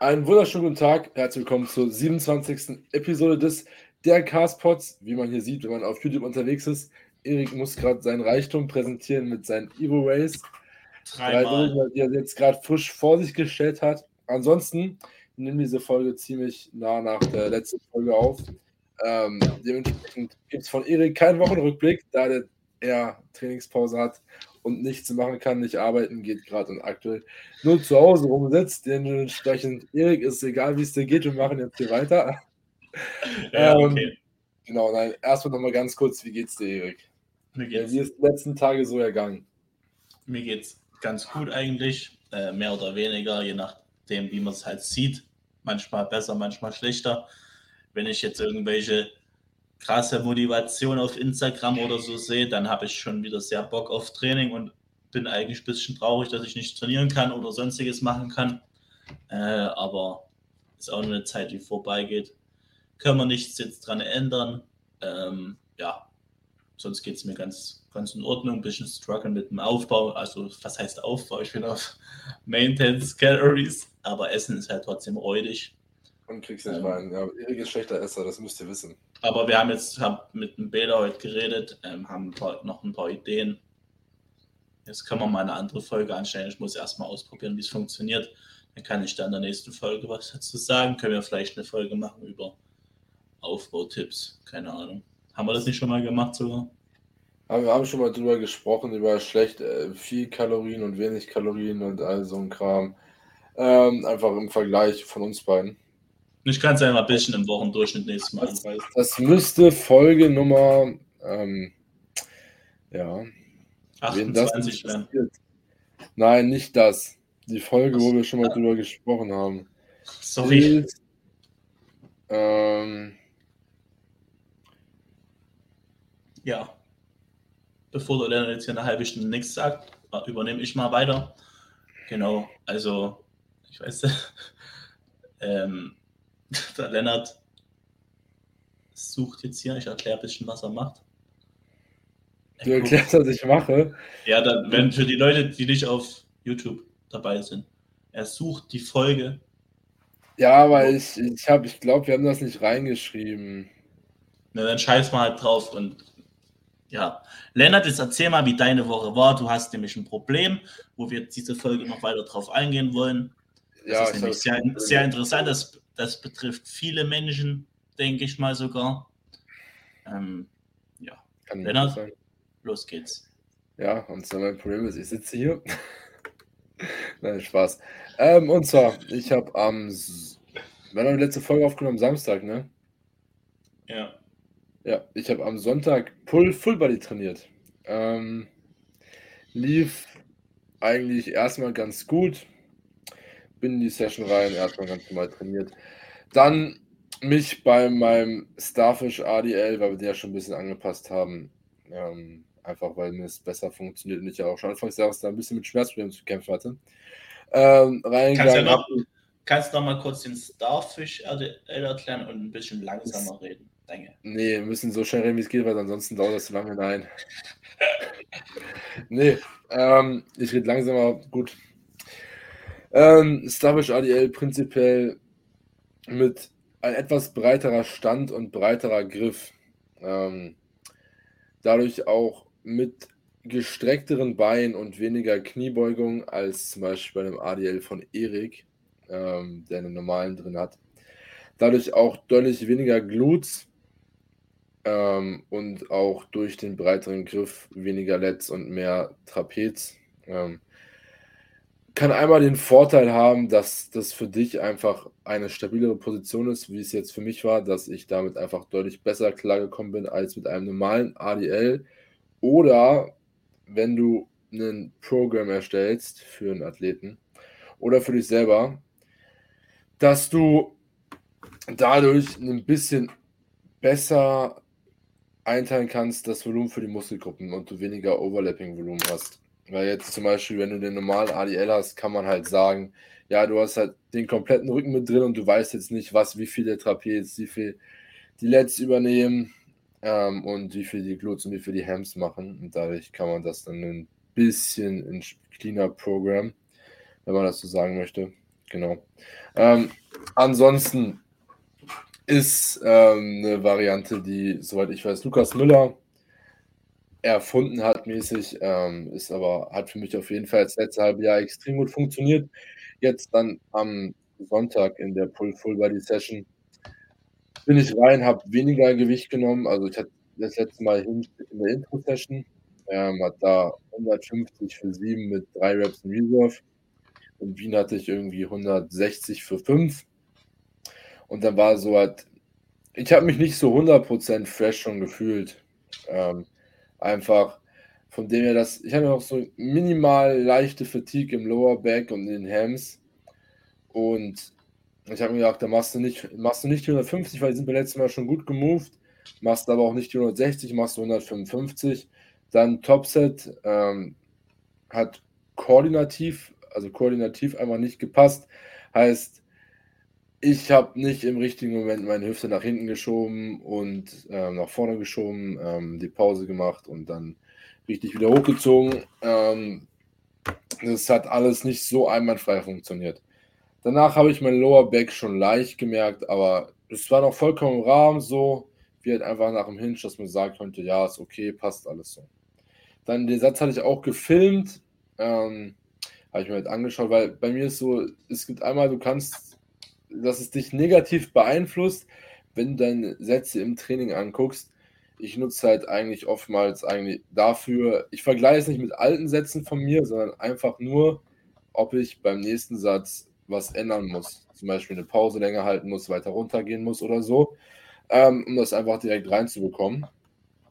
Einen wunderschönen guten Tag. Herzlich willkommen zur 27. Episode des Der Castpots. Wie man hier sieht, wenn man auf YouTube unterwegs ist, Erik muss gerade seinen Reichtum präsentieren mit seinen Evo Rays. Dreimal. Die er jetzt gerade frisch vor sich gestellt hat. Ansonsten nehmen diese Folge ziemlich nah nach der letzten Folge auf. Ähm, dementsprechend gibt es von Erik keinen Wochenrückblick, da der er Trainingspause hat und nichts machen kann, nicht arbeiten geht gerade und aktuell nur zu Hause rumsitzt. Dementsprechend, Erik, ist egal, wie es dir geht, wir machen jetzt hier weiter. Ja, ähm, okay. Genau, nein, erstmal nochmal ganz kurz, wie geht's dir, Erik? Mir geht's. Wie ist die letzten Tage so ergangen? Mir geht's ganz gut eigentlich, äh, mehr oder weniger, je nachdem, wie man es halt sieht. Manchmal besser, manchmal schlechter. Wenn ich jetzt irgendwelche krasse Motivation auf Instagram oder so sehe, dann habe ich schon wieder sehr Bock auf Training und bin eigentlich ein bisschen traurig, dass ich nicht trainieren kann oder sonstiges machen kann. Äh, aber ist auch nur eine Zeit, die vorbeigeht. Können wir nichts jetzt dran ändern. Ähm, ja, sonst geht es mir ganz, ganz in Ordnung. Ein bisschen strugglen mit dem Aufbau. Also, was heißt Aufbau? Ich bin auf Maintenance Calories, aber Essen ist halt trotzdem räudig. Und kriegst nicht ähm, rein. Ja, Erik ist schlechter Esser, das müsst ihr wissen. Aber wir haben jetzt hab mit dem Bäder heute geredet, ähm, haben paar, noch ein paar Ideen. Jetzt können wir mal eine andere Folge anstellen. Ich muss erstmal ausprobieren, wie es funktioniert. Dann kann ich dann in der nächsten Folge was dazu sagen. Können wir vielleicht eine Folge machen über Aufbautipps. Keine Ahnung. Haben wir das nicht schon mal gemacht sogar? Aber wir haben schon mal drüber gesprochen, über schlecht, äh, viel Kalorien und wenig Kalorien und all so ein Kram. Ähm, einfach im Vergleich von uns beiden. Ich kann es ja mal ein bisschen im Wochendurchschnitt nächstes Mal anreißen. Das müsste Folge Nummer, ähm, ja. 28 werden. Nein, nicht das. Die Folge, wo wir schon mal drüber gesprochen haben. Sorry. Ist, ähm, ja. Bevor der Lerner jetzt hier eine halbe Stunde nichts sagt, übernehme ich mal weiter. Genau, also, ich weiß, ähm, der Lennart sucht jetzt hier, ich erkläre ein bisschen, was er macht. Du erklärst, was ich mache? Ja, dann, wenn für die Leute, die nicht auf YouTube dabei sind, er sucht die Folge. Ja, aber ich, ich habe, ich glaube, wir haben das nicht reingeschrieben. Na, dann scheiß mal halt drauf und ja. Lennart, jetzt erzähl mal, wie deine Woche war. Du hast nämlich ein Problem, wo wir diese Folge noch weiter drauf eingehen wollen. Das ja, ist nämlich sehr, sehr interessant. Das das betrifft viele Menschen, denke ich mal sogar. Ähm, ja, Kann Lennart, los geht's. Ja, und zwar mein Problem ist, ich sitze hier. Nein, Spaß. Ähm, und zwar, ich habe am, wir haben die letzte Folge aufgenommen am Samstag, ne? Ja. Ja, ich habe am Sonntag Pull Full Body trainiert. Ähm, lief eigentlich erstmal ganz gut bin in die Session rein, erstmal ganz normal trainiert. Dann mich bei meinem Starfish ADL, weil wir die ja schon ein bisschen angepasst haben, ähm, einfach weil mir es besser funktioniert und ich ja auch schon anfangs Jahres da ein bisschen mit Schmerzproblemen zu kämpfen hatte. Ähm, kannst, du noch, kannst noch mal kurz den Starfish ADL erklären und ein bisschen langsamer reden? Danke. Nee, wir müssen so schnell reden, wie es geht, weil ansonsten dauert das zu lange. Nein. nee, ähm, ich rede langsamer. Gut, ähm, Starfish ADL prinzipiell mit ein etwas breiterer Stand und breiterer Griff. Ähm, dadurch auch mit gestreckteren Beinen und weniger Kniebeugung als zum Beispiel bei dem ADL von Erik, ähm, der einen normalen drin hat. Dadurch auch deutlich weniger Glutes ähm, und auch durch den breiteren Griff weniger Lets und mehr Trapez. Ähm, kann einmal den Vorteil haben, dass das für dich einfach eine stabilere Position ist, wie es jetzt für mich war, dass ich damit einfach deutlich besser klargekommen bin als mit einem normalen ADL. Oder wenn du ein Programm erstellst für einen Athleten oder für dich selber, dass du dadurch ein bisschen besser einteilen kannst, das Volumen für die Muskelgruppen und du weniger Overlapping-Volumen hast. Weil jetzt zum Beispiel, wenn du den normalen ADL hast, kann man halt sagen, ja, du hast halt den kompletten Rücken mit drin und du weißt jetzt nicht, was, wie viel der Trapez, wie viel die Lets übernehmen ähm, und wie viel die Glutes und wie viel die Hams machen. Und dadurch kann man das dann ein bisschen in cleaner Programm, wenn man das so sagen möchte, Genau. Ähm, ansonsten ist ähm, eine Variante, die, soweit ich weiß, Lukas Müller erfunden hat, mäßig, ähm, ist aber, hat für mich auf jeden Fall das letzte halbe Jahr extrem gut funktioniert. Jetzt dann am Sonntag in der Pull Full Body Session bin ich rein, habe weniger Gewicht genommen. Also ich hatte das letzte Mal in der Intro-Session, ähm, hat da 150 für 7 mit 3 Reps in Reserve. In Wien hatte ich irgendwie 160 für 5. Und dann war so halt, ich habe mich nicht so 100% fresh schon gefühlt. Ähm, einfach von dem her, dass ich habe noch so minimal leichte Fatigue im Lower Back und in den Hams. Und ich habe mir gedacht, da machst du nicht, machst du nicht 150, weil die sind beim letzten Mal schon gut gemoved. Machst aber auch nicht 160, machst du 155. Dann Topset ähm, hat koordinativ, also koordinativ einmal nicht gepasst. Heißt, ich habe nicht im richtigen Moment meine Hüfte nach hinten geschoben und ähm, nach vorne geschoben, ähm, die Pause gemacht und dann richtig wieder hochgezogen. Ähm, das hat alles nicht so einwandfrei funktioniert. Danach habe ich mein Lower Back schon leicht gemerkt, aber es war noch vollkommen im Rahmen so, wie halt einfach nach dem Hinge, dass man sagen konnte, ja, ist okay, passt alles so. Dann den Satz hatte ich auch gefilmt, ähm, habe ich mir halt angeschaut, weil bei mir ist so, es gibt einmal, du kannst, dass es dich negativ beeinflusst, wenn du deine Sätze im Training anguckst. Ich nutze halt eigentlich oftmals eigentlich dafür, ich vergleiche es nicht mit alten Sätzen von mir, sondern einfach nur, ob ich beim nächsten Satz was ändern muss. Zum Beispiel eine Pause länger halten muss, weiter runtergehen muss oder so, ähm, um das einfach direkt reinzubekommen.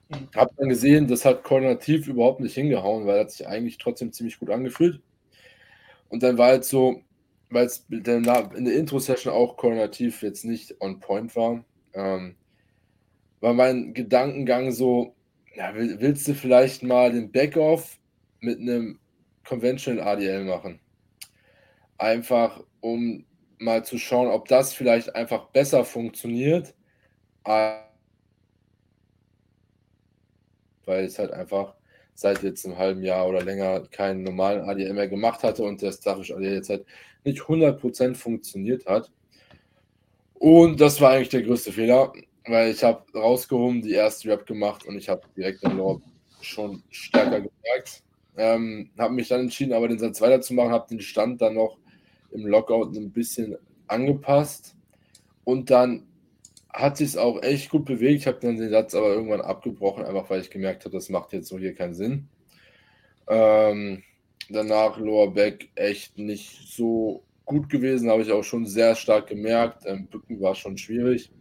Mhm. Hab dann gesehen, das hat koordinativ überhaupt nicht hingehauen, weil es sich eigentlich trotzdem ziemlich gut angefühlt. Und dann war halt so, weil es in der Intro-Session auch koordinativ jetzt nicht on point war, ähm, war mein Gedankengang so, ja, willst du vielleicht mal den Backoff mit einem Conventional ADL machen? Einfach um mal zu schauen, ob das vielleicht einfach besser funktioniert, weil es halt einfach seit jetzt einem halben Jahr oder länger keinen normalen ADL mehr gemacht hatte und der Stachisch ADL jetzt halt nicht 100% funktioniert hat. Und das war eigentlich der größte Fehler, weil ich habe rausgehoben, die erste Rap gemacht und ich habe direkt den Lob schon stärker gemerkt. Ähm, habe mich dann entschieden, aber den Satz weiterzumachen, habe den Stand dann noch im Lockout ein bisschen angepasst und dann hat sich auch echt gut bewegt. Ich habe dann den Satz aber irgendwann abgebrochen, einfach weil ich gemerkt habe, das macht jetzt so hier keinen Sinn. Ähm, danach Lower Back echt nicht so gut gewesen, habe ich auch schon sehr stark gemerkt. Ähm, Bücken war schon schwierig.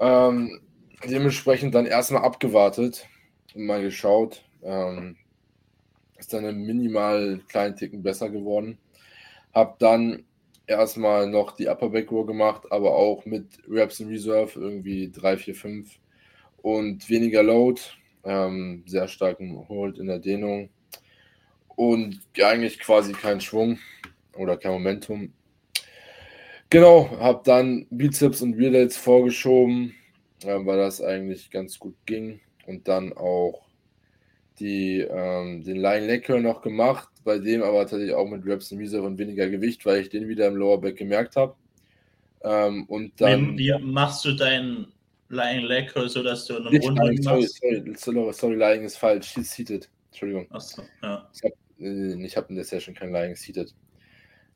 Ähm, dementsprechend dann erstmal abgewartet und mal geschaut. Ähm, ist dann minimal kleinen Ticken besser geworden. Habe dann erstmal noch die Upper Back Row gemacht, aber auch mit Reps in Reserve, irgendwie 3, 4, 5 und weniger Load, ähm, sehr starken Hold in der Dehnung und eigentlich quasi kein Schwung oder kein Momentum. Genau, habe dann Bizeps und Rear vorgeschoben, äh, weil das eigentlich ganz gut ging und dann auch die, ähm, den Line Curl noch gemacht, bei dem aber tatsächlich auch mit Reps und und weniger Gewicht, weil ich den wieder im Lower Back gemerkt habe. Ähm, und dann. Wie, wie, machst du deinen Lying Leg so dass du einen Runden lying, sorry, sorry, sorry, sorry, Lying ist falsch. She's seated. Entschuldigung. Achso, ja. Ich habe äh, hab in der Session kein Lying seated.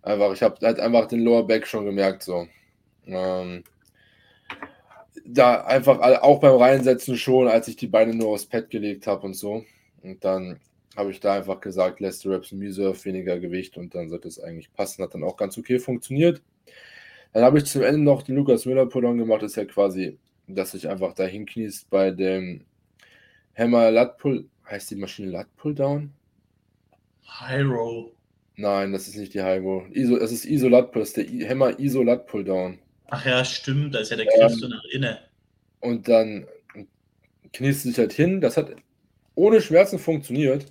Einfach, ich habe halt einfach den Lower Back schon gemerkt, so. Ähm, da einfach auch beim Reinsetzen schon, als ich die Beine nur aufs Pad gelegt habe und so. Und dann habe ich da einfach gesagt, lässt du Reps in Reserve, weniger Gewicht und dann sollte es eigentlich passen. Hat dann auch ganz okay funktioniert. Dann habe ich zum Ende noch den Lukas Müller Pulldown gemacht. Das ist ja quasi, dass sich einfach da hinkniest bei dem Hammer Lat Pull. Heißt die Maschine Lat Pulldown? High Roll. Nein, das ist nicht die High Roll. ISO, das ist ISO Lat Pull, das ist der Hammer ISO Lat Pulldown. Ach ja, stimmt, da ist ja der Griff ähm, so nach innen. Und dann kniest du dich halt hin. Das hat ohne Schmerzen funktioniert.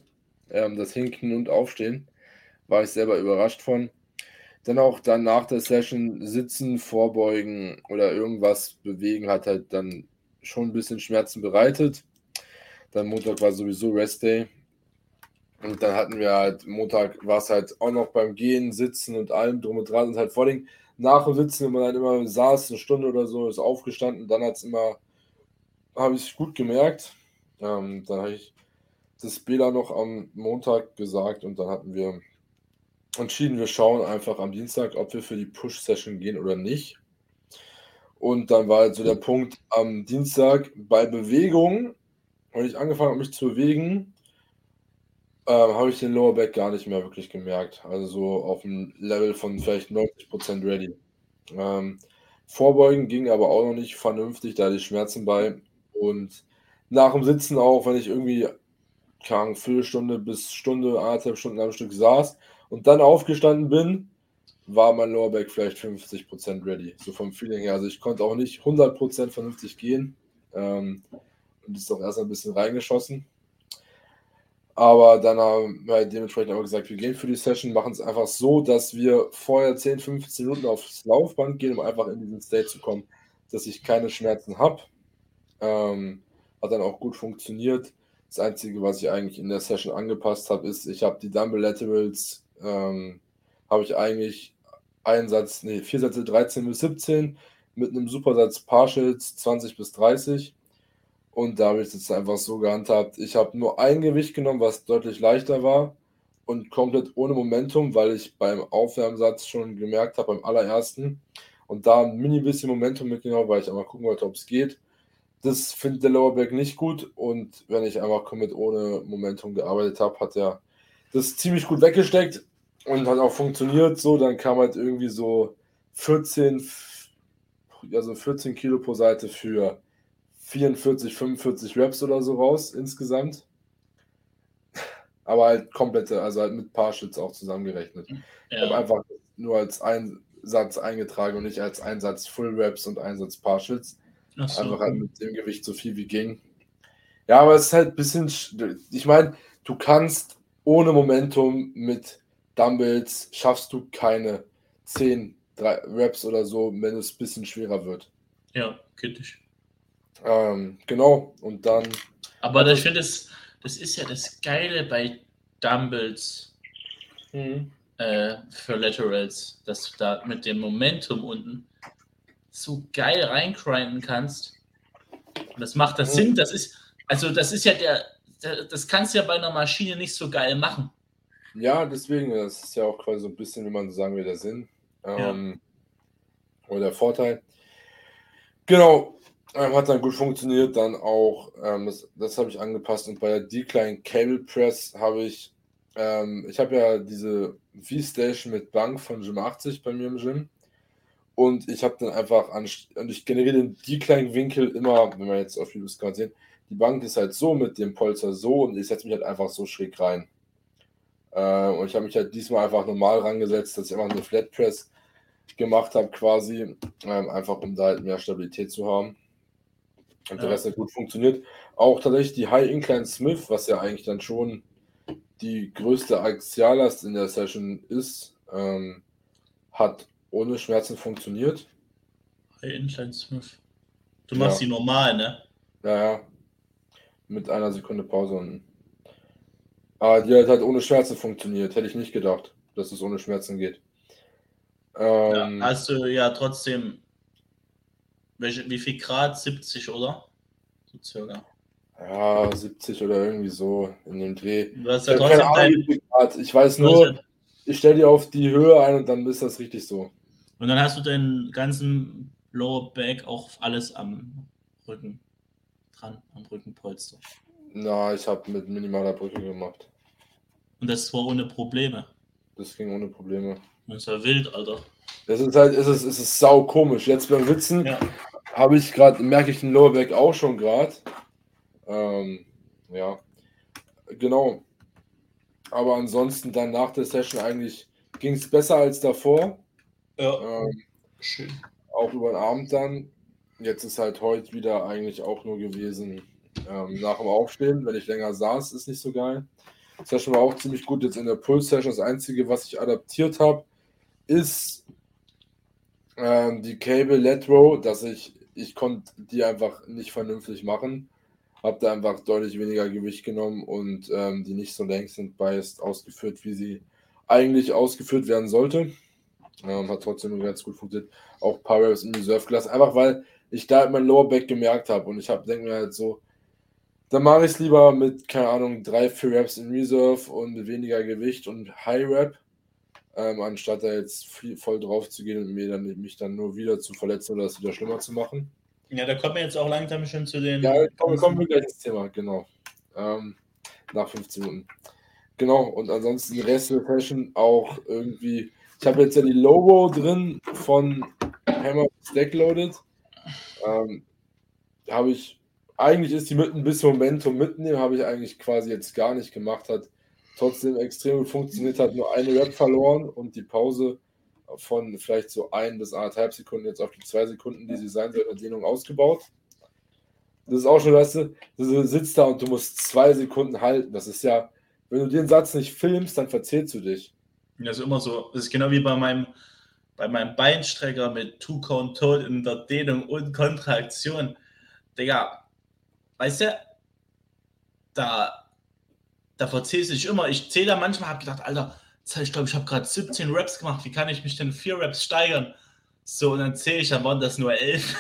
Ähm, das Hinken und Aufstehen war ich selber überrascht von. Dann auch dann nach der Session sitzen, vorbeugen oder irgendwas bewegen hat halt dann schon ein bisschen Schmerzen bereitet. Dann Montag war sowieso Rest Day. Und dann hatten wir halt, Montag war es halt auch noch beim Gehen, Sitzen und allem drum und dran. Und halt vor allem nach dem Sitzen, wenn man dann immer saß, eine Stunde oder so, ist aufgestanden. Dann hat es immer, habe ich gut gemerkt. Ähm, dann habe ich das Bela noch am Montag gesagt und dann hatten wir entschieden, wir schauen einfach am Dienstag, ob wir für die Push-Session gehen oder nicht. Und dann war halt so der Punkt am Dienstag bei Bewegung, wenn ich angefangen habe, mich zu bewegen, äh, habe ich den Lower Back gar nicht mehr wirklich gemerkt. Also so auf dem Level von vielleicht 90% ready. Ähm, Vorbeugen ging aber auch noch nicht vernünftig, da die Schmerzen bei. Und nach dem Sitzen auch, wenn ich irgendwie keine Viertelstunde bis Stunde, anderthalb Stunden am Stück saß und dann aufgestanden bin, war mein Lower Back vielleicht 50% ready. So vom Feeling her. Also ich konnte auch nicht 100% vernünftig gehen. Ähm, und ist doch erst ein bisschen reingeschossen. Aber dann haben wir dementsprechend aber gesagt, wir gehen für die Session, machen es einfach so, dass wir vorher 10, 15 Minuten aufs Laufband gehen, um einfach in diesen State zu kommen, dass ich keine Schmerzen habe. Ähm, hat dann auch gut funktioniert. Das Einzige, was ich eigentlich in der Session angepasst habe, ist, ich habe die Dumble Laterals, ähm, habe ich eigentlich einen Satz, nee, vier Sätze 13 bis 17 mit einem Supersatz Partials 20 bis 30. Und da habe ich es jetzt einfach so gehandhabt. Ich habe nur ein Gewicht genommen, was deutlich leichter war und komplett ohne Momentum, weil ich beim Aufwärmsatz schon gemerkt habe, beim allerersten. Und da ein mini bisschen Momentum mitgenommen, weil ich einmal gucken wollte, ob es geht. Das findet der Lowerback nicht gut. Und wenn ich einfach komplett ohne Momentum gearbeitet habe, hat er das ziemlich gut weggesteckt und hat auch funktioniert so. Dann kam halt irgendwie so 14, also 14 Kilo pro Seite für 44, 45 Raps oder so raus insgesamt. Aber halt komplette, also halt mit Partials auch zusammengerechnet. Ja. Ich habe einfach nur als Einsatz eingetragen und nicht als Einsatz Full Raps und Einsatz Partials. So. Einfach halt mit dem Gewicht so viel wie ging. Ja, aber es ist halt ein bisschen, ich meine, du kannst ohne Momentum mit Dumbbells schaffst du keine 10 3 Reps oder so, wenn es ein bisschen schwerer wird. Ja, kritisch. Ähm, genau, und dann. Aber ich finde, das, das ist ja das Geile bei Dumbbells mhm. äh, für Laterals, dass du da mit dem Momentum unten so geil reinkrinden kannst. Und das macht das mhm. Sinn, das ist, also das ist ja der, der, das kannst du ja bei einer Maschine nicht so geil machen. Ja, deswegen, das ist ja auch quasi so ein bisschen, wie man sagen will, der Sinn. Ähm, ja. Oder der Vorteil. Genau, ähm, hat dann gut funktioniert. Dann auch, ähm, das, das habe ich angepasst. Und bei der Decline Cable Press habe ich, ähm, ich habe ja diese V-Station mit Bank von Gym 80 bei mir im Gym. Und ich habe dann einfach, an, und ich generiere den Decline-Winkel immer, wenn man jetzt auf Videos gerade sehen, die Bank ist halt so mit dem Polster so und ich setze mich halt einfach so schräg rein. Äh, und ich habe mich halt diesmal einfach normal rangesetzt, dass ich einfach eine Flat Press gemacht habe quasi, ähm, einfach um da halt mehr Stabilität zu haben. Und der Rest hat gut funktioniert. Auch tatsächlich die High Incline Smith, was ja eigentlich dann schon die größte Axiallast in der Session ist, ähm, hat ohne Schmerzen funktioniert. High Incline Smith. Du machst ja. die normal, ne? Ja, ja. Mit einer Sekunde Pause unten. Aber die hat halt ohne Schmerzen funktioniert. Hätte ich nicht gedacht, dass es ohne Schmerzen geht. Ähm, ja, hast du ja trotzdem. Welche, wie viel Grad? 70, oder? So circa. Ja, 70 oder irgendwie so in dem Dreh. Du hast ja trotzdem dein, Grad. Ich weiß nur, ich stelle die auf die Höhe ein und dann ist das richtig so. Und dann hast du den ganzen Lower Back auch alles am Rücken dran, am Rückenpolster. Na, ich habe mit minimaler Brücke gemacht. Und das war ohne Probleme. Das ging ohne Probleme. Das ist ja wild, Alter. Das ist halt, es ist, es ist sau komisch. Jetzt beim Witzen ja. habe ich gerade, merke ich den Lower Back auch schon gerade. Ähm, ja, genau. Aber ansonsten dann nach der Session eigentlich ging es besser als davor. Ja. Ähm, Schön. Auch über den Abend dann. Jetzt ist halt heute wieder eigentlich auch nur gewesen, ähm, nach dem Aufstehen, wenn ich länger saß, ist nicht so geil. Session war auch ziemlich gut jetzt in der Pull-Session. Das Einzige, was ich adaptiert habe, ist ähm, die Cable Let Row, dass ich, ich konnte die einfach nicht vernünftig machen. habe da einfach deutlich weniger Gewicht genommen und ähm, die nicht so längst sind biased ausgeführt, wie sie eigentlich ausgeführt werden sollte. Ähm, hat trotzdem ganz gut funktioniert. Auch ein paar Reps in Reserve gelassen, einfach weil ich da mein Lower Back gemerkt habe und ich habe denke mir halt so, dann mache ich es lieber mit, keine Ahnung, drei, vier Reps in Reserve und mit weniger Gewicht und High Rep, ähm, anstatt da jetzt viel, voll drauf zu gehen und mir dann, mich dann nur wieder zu verletzen oder es wieder schlimmer zu machen. Ja, da kommen wir jetzt auch langsam schon zu den. Ja, kommen, kommen wir gleich ins Thema, genau. Ähm, nach 15 Minuten. Genau, und ansonsten Rest der Session auch irgendwie. Ich habe jetzt ja die Logo drin von Hammer Stack Loaded. Ähm, habe ich, eigentlich ist die mit ein bisschen Momentum mitnehmen, habe ich eigentlich quasi jetzt gar nicht gemacht. Hat trotzdem extrem gut funktioniert, hat nur eine Rap verloren und die Pause von vielleicht so ein bis anderthalb Sekunden jetzt auf die zwei Sekunden, die sie sein soll, in Dehnung ausgebaut. Das ist auch schon, weißt du, du sitzt da und du musst zwei Sekunden halten. Das ist ja, wenn du den Satz nicht filmst, dann verzählst du dich. Das ist immer so. Das ist genau wie bei meinem, bei meinem Beinstrecker mit Two Count Tod in der Dehnung und Kontraktion. Digga, weißt du, da, da verzählst du dich immer. Ich zähle da manchmal, habe gedacht, Alter, ich glaube, ich habe gerade 17 Raps gemacht. Wie kann ich mich denn vier Raps steigern? So, und dann zähle ich, dann waren das nur elf.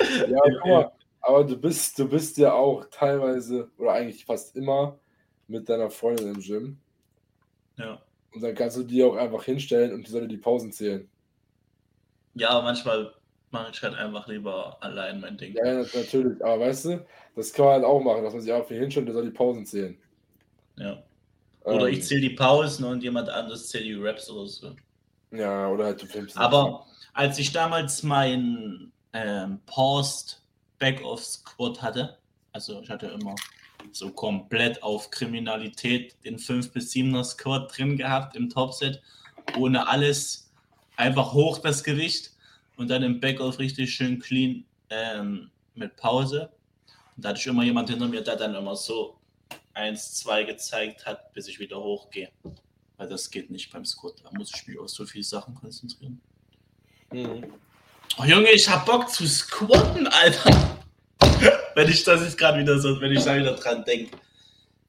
Ja, guck mal, aber du bist, du bist ja auch teilweise oder eigentlich fast immer mit deiner Freundin im Gym. Ja. Und dann kannst du die auch einfach hinstellen und die soll die Pausen zählen. Ja, aber manchmal mache ich halt einfach lieber allein mein Ding. Ja, natürlich. Aber weißt du, das kann man halt auch machen, dass man sich einfach hinstellt und der soll die Pausen zählen. Ja. Oder ähm, ich zähle die Pausen und jemand anderes zählt die Raps oder so. Ja, oder halt du filmst. Aber als ich damals mein ähm, Paused Back-Off Squad hatte, also ich hatte immer so komplett auf Kriminalität den 5 bis 7er Squad drin gehabt im Topset, ohne alles, einfach hoch das Gewicht und dann im Backoff richtig schön clean ähm, mit Pause. Und da hatte ich immer jemand hinter mir, der dann immer so 1, 2 gezeigt hat, bis ich wieder hochgehe. Weil das geht nicht beim Squat. Da muss ich mich auf so viele Sachen konzentrieren. Mhm. Oh Junge, ich hab Bock zu squatten, Alter. Wenn ich das jetzt gerade wieder so, wenn ich da wieder dran denke.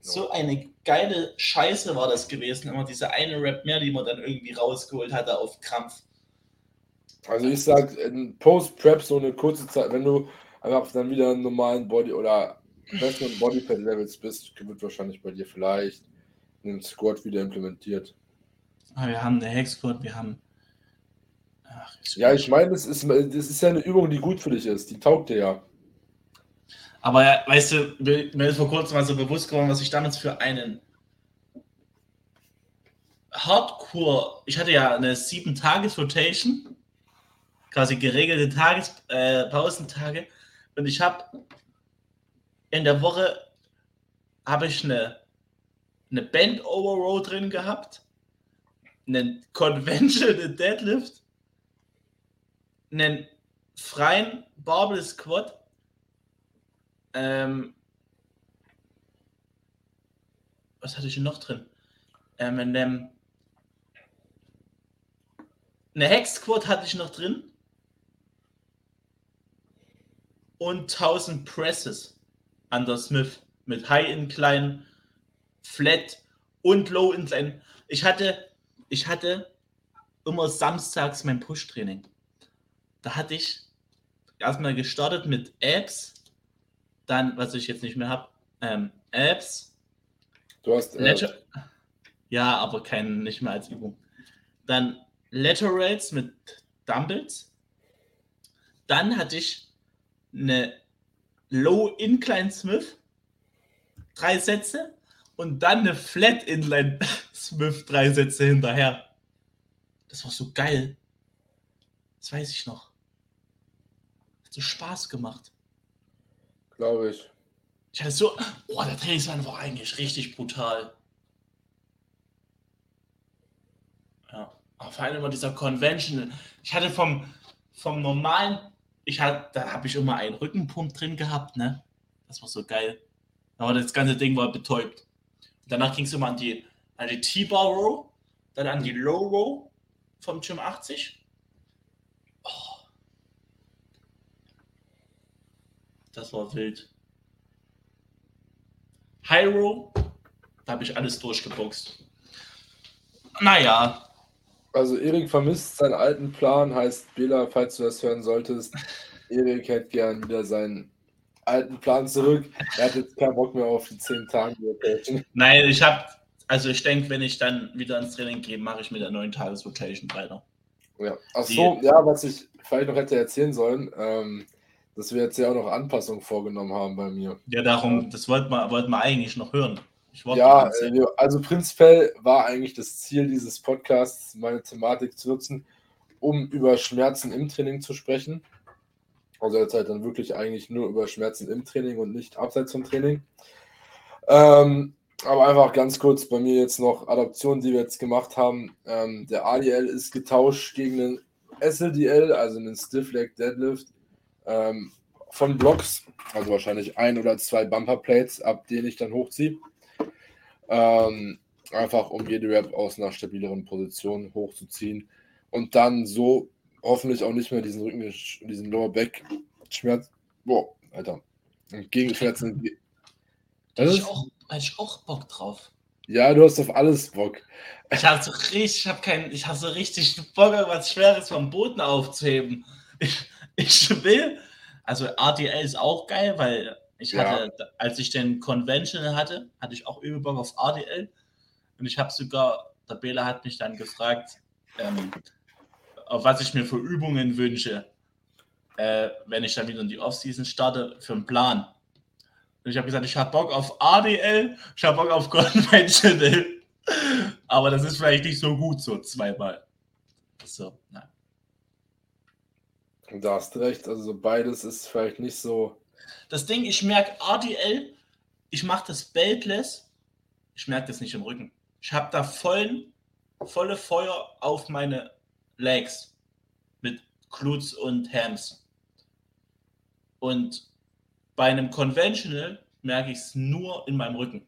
So eine geile Scheiße war das gewesen. Immer diese eine Rap mehr, die man dann irgendwie rausgeholt hatte auf Krampf. Also ich sag, in Post-Prep so eine kurze Zeit, wenn du einfach dann wieder einen normalen Body oder besseren Bodypad-Levels bist, wird wahrscheinlich bei dir vielleicht einen Squat wieder implementiert. Ah, wir haben eine Hex Squat, wir haben. Ach, ja, ich meine, das ist, das ist ja eine Übung, die gut für dich ist. Die taugt dir ja. Aber ja, weißt du, mir ist vor kurzem mal so bewusst geworden, was ich damals für einen Hardcore, ich hatte ja eine sieben Tages Rotation, quasi geregelte Tages äh, Pausentage. Und ich habe in der Woche habe ich eine eine Band Over Row drin gehabt, einen Conventional Deadlift, einen freien Barbell Squat ähm, was hatte ich noch drin? Ähm, in dem, eine Hex Squad hatte ich noch drin. Und 1000 Presses an der Smith mit High Incline, Flat und Low Incline. Ich hatte, ich hatte immer samstags mein Push-Training. Da hatte ich erstmal gestartet mit Abs, dann, was ich jetzt nicht mehr habe, ähm, Apps. Du hast. Äh, ja, aber kein, nicht mehr als Übung. Dann Laterals mit Dumbbells. Dann hatte ich eine Low Incline Smith, drei Sätze. Und dann eine Flat Inline Smith, drei Sätze hinterher. Das war so geil. Das weiß ich noch. Hat so Spaß gemacht. Glaube ich. Ich hatte so, boah, der Trainingsplan war eigentlich richtig brutal. Ja, aber vor allem immer dieser Convention. Ich hatte vom, vom normalen, ich hatte, da habe ich immer einen Rückenpump drin gehabt, ne? Das war so geil. Aber das ganze Ding war betäubt. Danach ging es immer an die, an die T-Bar Row, dann an die Low Row vom Gym 80 Das war wild. Hyro, da habe ich alles durchgeboxt. Naja. Also Erik vermisst seinen alten Plan, heißt Bela, falls du das hören solltest, Erik hätte gern wieder seinen alten Plan zurück. Er hat jetzt keinen Bock mehr auf die 10 Tage. Nein, ich habe, also ich denke, wenn ich dann wieder ins Training gehe, mache ich mit der 9 Tages Rotation weiter. Ja, ach so, die, ja, was ich vielleicht noch hätte erzählen sollen, ähm, dass wir jetzt ja auch noch Anpassungen vorgenommen haben bei mir. Ja, darum, das wollten wir, wollten wir eigentlich noch hören. ja, äh, also prinzipiell war eigentlich das Ziel dieses Podcasts, meine Thematik zu nutzen, um über Schmerzen im Training zu sprechen. Also jetzt halt dann wirklich eigentlich nur über Schmerzen im Training und nicht abseits vom Training. Ähm, aber einfach ganz kurz bei mir jetzt noch Adaptionen, die wir jetzt gemacht haben. Ähm, der ADL ist getauscht gegen einen SLDL, also einen Stiff Leg Deadlift ähm, von Blocks, also wahrscheinlich ein oder zwei Bumper Plates, ab denen ich dann hochziehe. Ähm, einfach um jede Rap aus einer stabileren Position hochzuziehen und dann so hoffentlich auch nicht mehr diesen Rücken, diesen Lower Back Schmerz, boah, Alter, Gegenschmerzen. Da ich auch, ich auch Bock drauf. Ja, du hast auf alles Bock. Ich habe so richtig, ich habe keinen, ich habe so richtig Bock, was Schweres vom Boden aufzuheben. Ich, ich will, also RDL ist auch geil, weil ich hatte, ja. als ich den Conventional hatte, hatte ich auch übel Bock auf RDL. Und ich habe sogar, der Bela hat mich dann gefragt, ähm, auf was ich mir für Übungen wünsche, äh, wenn ich dann wieder in die Offseason starte, für einen Plan. Und ich habe gesagt, ich habe Bock auf ADL, ich habe Bock auf Conventional. Aber das ist vielleicht nicht so gut, so zweimal. So, nein. Da hast recht, also beides ist vielleicht nicht so. Das Ding, ich merke ADL, ich mache das beltless, ich merke das nicht im Rücken. Ich habe da vollen, volle Feuer auf meine Legs mit Glutes und Hams. Und bei einem Conventional merke ich es nur in meinem Rücken.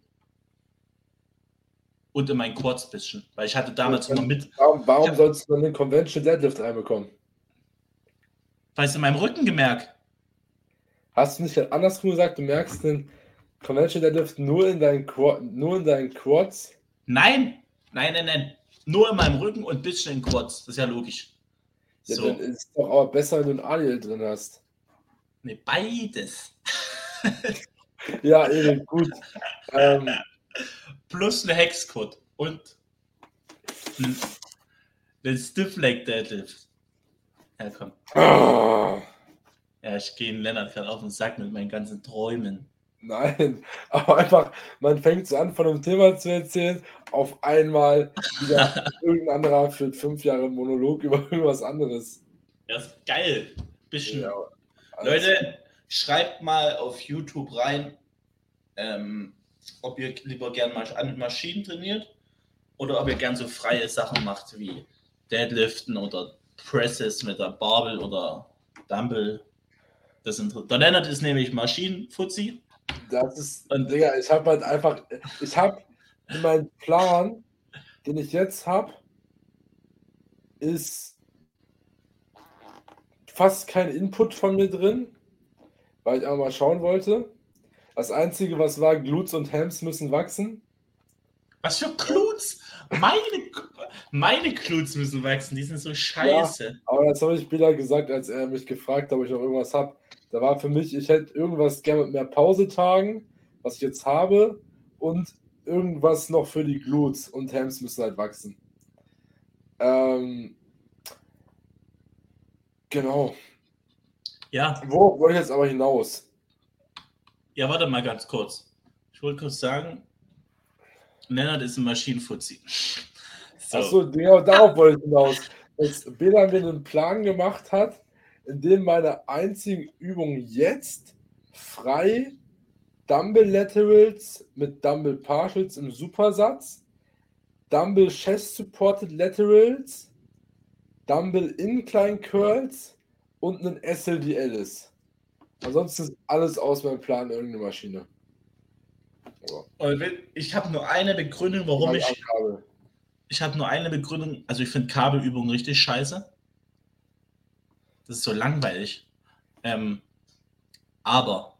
Und in meinen Quads bisschen. Weil ich hatte damals immer mit. Warum, warum sollst du einen Conventional Deadlift reinbekommen? Weil es in meinem Rücken gemerkt. Hast du nicht andersrum gesagt, du merkst den Conventional Deadlift nur in deinen, Quad, nur in deinen Quads? Nein, nein, nein, nein. Nur in meinem Rücken und ein bisschen in Quads. Das ist ja logisch. Ja, so. dann ist es doch aber besser, wenn du ein Aliel drin hast. Ne, beides. ja, eben, gut. Ähm, Plus eine Hexcode und ein Stiff Leg Deadlift. Ja, komm. Oh. Ja, ich gehe in Lennart gerade auf den Sack mit meinen ganzen Träumen. Nein, aber einfach, man fängt so an, von einem Thema zu erzählen, auf einmal wieder irgendein anderer führt fünf Jahre Monolog über irgendwas anderes. Ja, ist geil. Bisschen. Ja, Leute, schreibt mal auf YouTube rein, ähm, ob ihr lieber gern mal an Maschinen trainiert oder ob ihr gern so freie Sachen macht wie Deadliften oder Presses mit der Barbel oder Dumble. Das der Lennart ist nämlich Maschinenfuzzi das ist, und Digga, ich habe halt einfach, ich habe in meinem Plan, den ich jetzt habe, ist fast kein Input von mir drin, weil ich einmal mal schauen wollte. Das Einzige, was war, Glutes und Hams müssen wachsen. Was für Glutes? Meine, meine Glutes müssen wachsen, die sind so scheiße. Ja, aber das habe ich Bilder gesagt, als er mich gefragt hat, ob ich noch irgendwas habe. Da war für mich, ich hätte irgendwas gerne mit mehr Pausetagen, was ich jetzt habe, und irgendwas noch für die Glutes und Hams müssen halt wachsen. Ähm, genau. Ja. Wo wollte ich jetzt aber hinaus? Ja, warte mal ganz kurz. Ich wollte kurz sagen, Lennart ist ein Maschinenfuzzi. So. Achso, genau darauf wollte ich hinaus. Dass Bela mir einen Plan gemacht hat, in dem meine einzigen Übungen jetzt frei Dumble Laterals mit Dumble Partials im Supersatz, Dumble Chest Supported Laterals, Dumble Incline Curls und einen SLDL ist. Ansonsten ist alles aus meinem Plan irgendeine Maschine. Ich habe nur eine Begründung, warum ich. Ich habe nur eine Begründung. Also, ich finde Kabelübungen richtig scheiße. Das ist so langweilig. Ähm, aber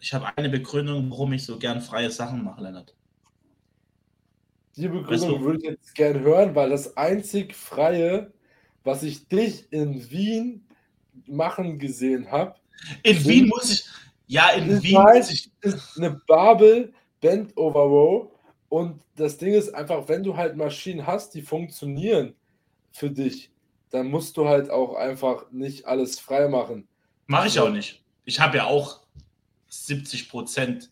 Ich habe eine Begründung, warum ich so gern freie Sachen mache, Lennart. Die Begründung weißt würde ich jetzt gern hören, weil das einzig Freie, was ich dich in Wien machen gesehen habe. In Wien muss ich. Ja, in Wien heißt, muss ich. Ist eine Babel Bend Over Row. Und das Ding ist einfach, wenn du halt Maschinen hast, die funktionieren für dich, dann musst du halt auch einfach nicht alles frei machen. Mache ich auch nicht. Ich habe ja auch 70 Prozent.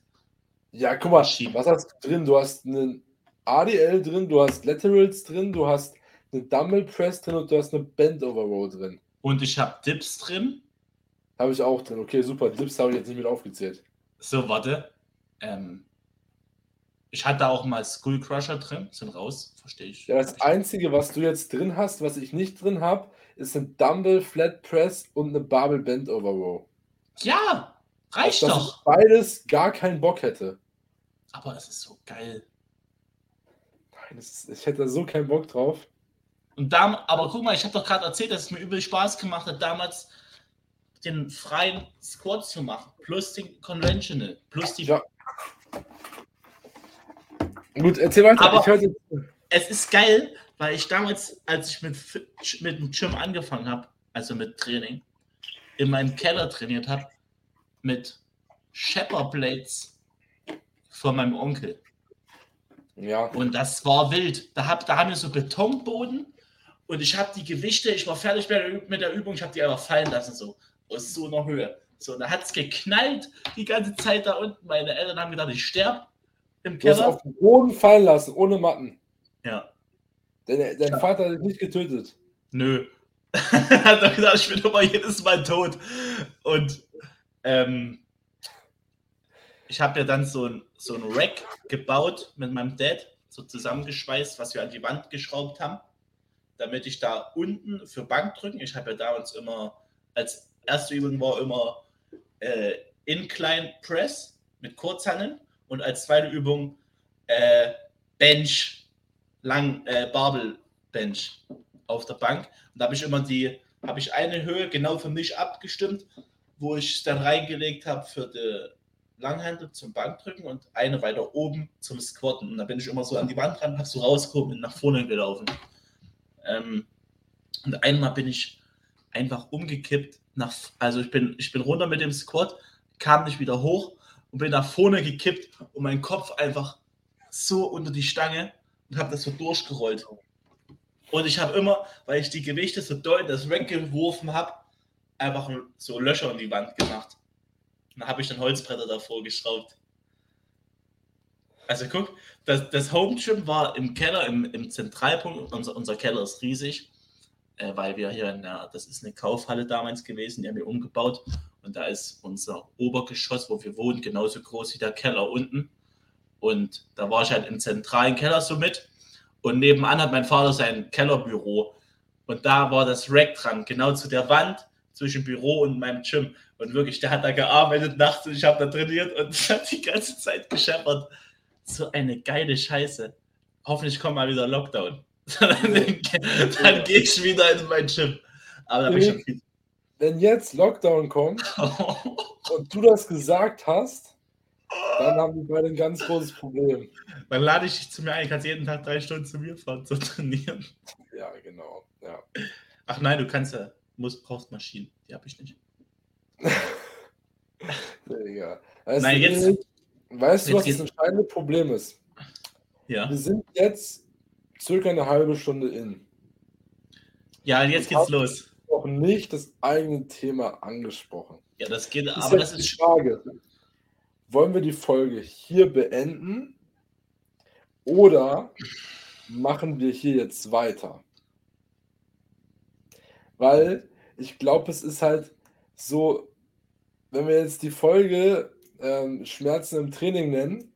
Ja, guck mal, was hast du drin? Du hast einen ADL drin, du hast Laterals drin, du hast eine Dumbbell Press drin und du hast eine Bend Over Row drin. Und ich habe Dips drin. Habe ich auch drin. Okay, super. Dips habe ich jetzt nicht mit aufgezählt. So, warte. Ähm, ich hatte auch mal Skull Crusher drin, sind raus, verstehe ich. Ja, das Einzige, was du jetzt drin hast, was ich nicht drin habe, ist ein Dumbbell Flat Press und eine Barbell Bend Over Row. Ja, reicht Auf doch. beides gar keinen Bock hätte. Aber es ist so geil. Nein, ist, ich hätte da so keinen Bock drauf. Und da, aber guck mal, ich habe doch gerade erzählt, dass es mir übel Spaß gemacht hat, damals den freien Squad zu machen, plus den Conventional, plus die. Ja. Gut, erzähl weiter. Aber es ist geil, weil ich damals, als ich mit, mit dem Gym angefangen habe, also mit Training, in meinem Keller trainiert habe, mit Shepherd Blades von meinem Onkel. Ja. Und das war wild. Da, hab, da haben wir so Betonboden und ich habe die Gewichte, ich war fertig mit der Übung, ich habe die einfach fallen lassen, so aus so einer Höhe. So, und da hat es geknallt die ganze Zeit da unten. Meine Eltern haben gedacht, ich sterbe im Keller. Du hast auf den Boden fallen lassen, ohne Matten. Ja. Dein, dein ja. Vater hat dich nicht getötet. Nö. hat er gedacht, ich bin immer jedes Mal tot. Und ähm, ich habe ja dann so ein, so ein Rack gebaut mit meinem Dad, so zusammengeschweißt, was wir an die Wand geschraubt haben, damit ich da unten für Bankdrücken, ich habe ja damals immer, als erste Übung war immer äh, Incline Press mit Kurzhangeln und als zweite Übung äh, Bench, lang äh, Barbel Bench auf der Bank. Und da habe ich immer die, habe ich eine Höhe genau für mich abgestimmt, wo ich dann reingelegt habe für die Langhandel zum Bankdrücken und eine weiter oben zum Squatten. Und da bin ich immer so an die Wand ran, habe so rausgekommen und nach vorne gelaufen. Ähm, und einmal bin ich einfach umgekippt. Nach, also ich bin, ich bin runter mit dem Squat, kam nicht wieder hoch und bin nach vorne gekippt und mein Kopf einfach so unter die Stange und habe das so durchgerollt. Und ich habe immer, weil ich die Gewichte so doll das Rack geworfen habe, einfach so Löcher in die Wand gemacht. Und da habe ich dann Holzbretter davor geschraubt. Also guck, das, das Home Gym war im Keller, im, im Zentralpunkt. Unser, unser Keller ist riesig, äh, weil wir hier in der, das ist eine Kaufhalle damals gewesen, die haben wir umgebaut. Und da ist unser Obergeschoss, wo wir wohnen, genauso groß wie der Keller unten. Und da war ich halt im zentralen Keller so mit. Und nebenan hat mein Vater sein Kellerbüro. Und da war das Rack dran, genau zu der Wand zwischen Büro und meinem Gym. Und wirklich, der hat da gearbeitet nachts und ich habe da trainiert und hat die ganze Zeit gescheppert. So eine geile Scheiße. Hoffentlich kommt mal wieder Lockdown. Dann, dann gehe ich wieder in mein Gym. Aber da ich schon Wenn jetzt Lockdown kommt und du das gesagt hast, dann haben wir beide ein ganz großes Problem. Dann lade ich dich zu mir ein, kannst jeden Tag drei Stunden zu mir fahren zu trainieren. Ja, genau. Ja. Ach nein, du kannst ja, musst, brauchst Maschinen. Die habe ich nicht. Egal. Also, nein, jetzt, weißt du, was das entscheidende Problem ist? Ja. Wir sind jetzt circa eine halbe Stunde in. Ja, jetzt geht's los. Noch nicht das eigene Thema angesprochen. Ja, das geht, das aber das ist die Frage wollen wir die Folge hier beenden oder machen wir hier jetzt weiter? Weil ich glaube, es ist halt so, wenn wir jetzt die Folge ähm, Schmerzen im Training nennen.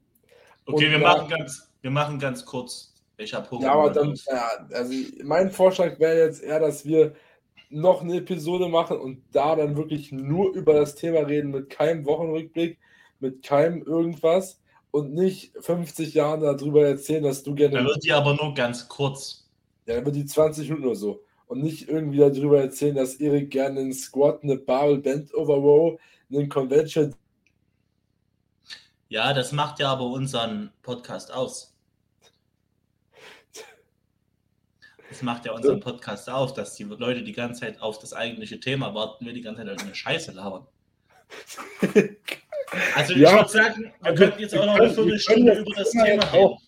Okay, wir, machen ganz, wir machen ganz kurz. Ich habe Hunger. Ja, aber dann, ja, also mein Vorschlag wäre jetzt eher, dass wir noch eine Episode machen und da dann wirklich nur über das Thema reden mit keinem Wochenrückblick, mit keinem irgendwas und nicht 50 Jahren darüber erzählen, dass du gerne. Dann wird die aber nur ganz kurz. Ja, dann wird die 20 Minuten oder so. Und nicht irgendwie darüber erzählen, dass Erik gerne einen Squat, eine Barrel Bend Over Row, einen Convention Ja, das macht ja aber unseren Podcast aus. Das macht ja unseren Podcast auf, dass die Leute die ganze Zeit auf das eigentliche Thema warten, wir die ganze Zeit eine Scheiße labern. Also ich ja, würde sagen, wir also könnten jetzt auch noch eine Viertelstunde über das Thema reden. Auch,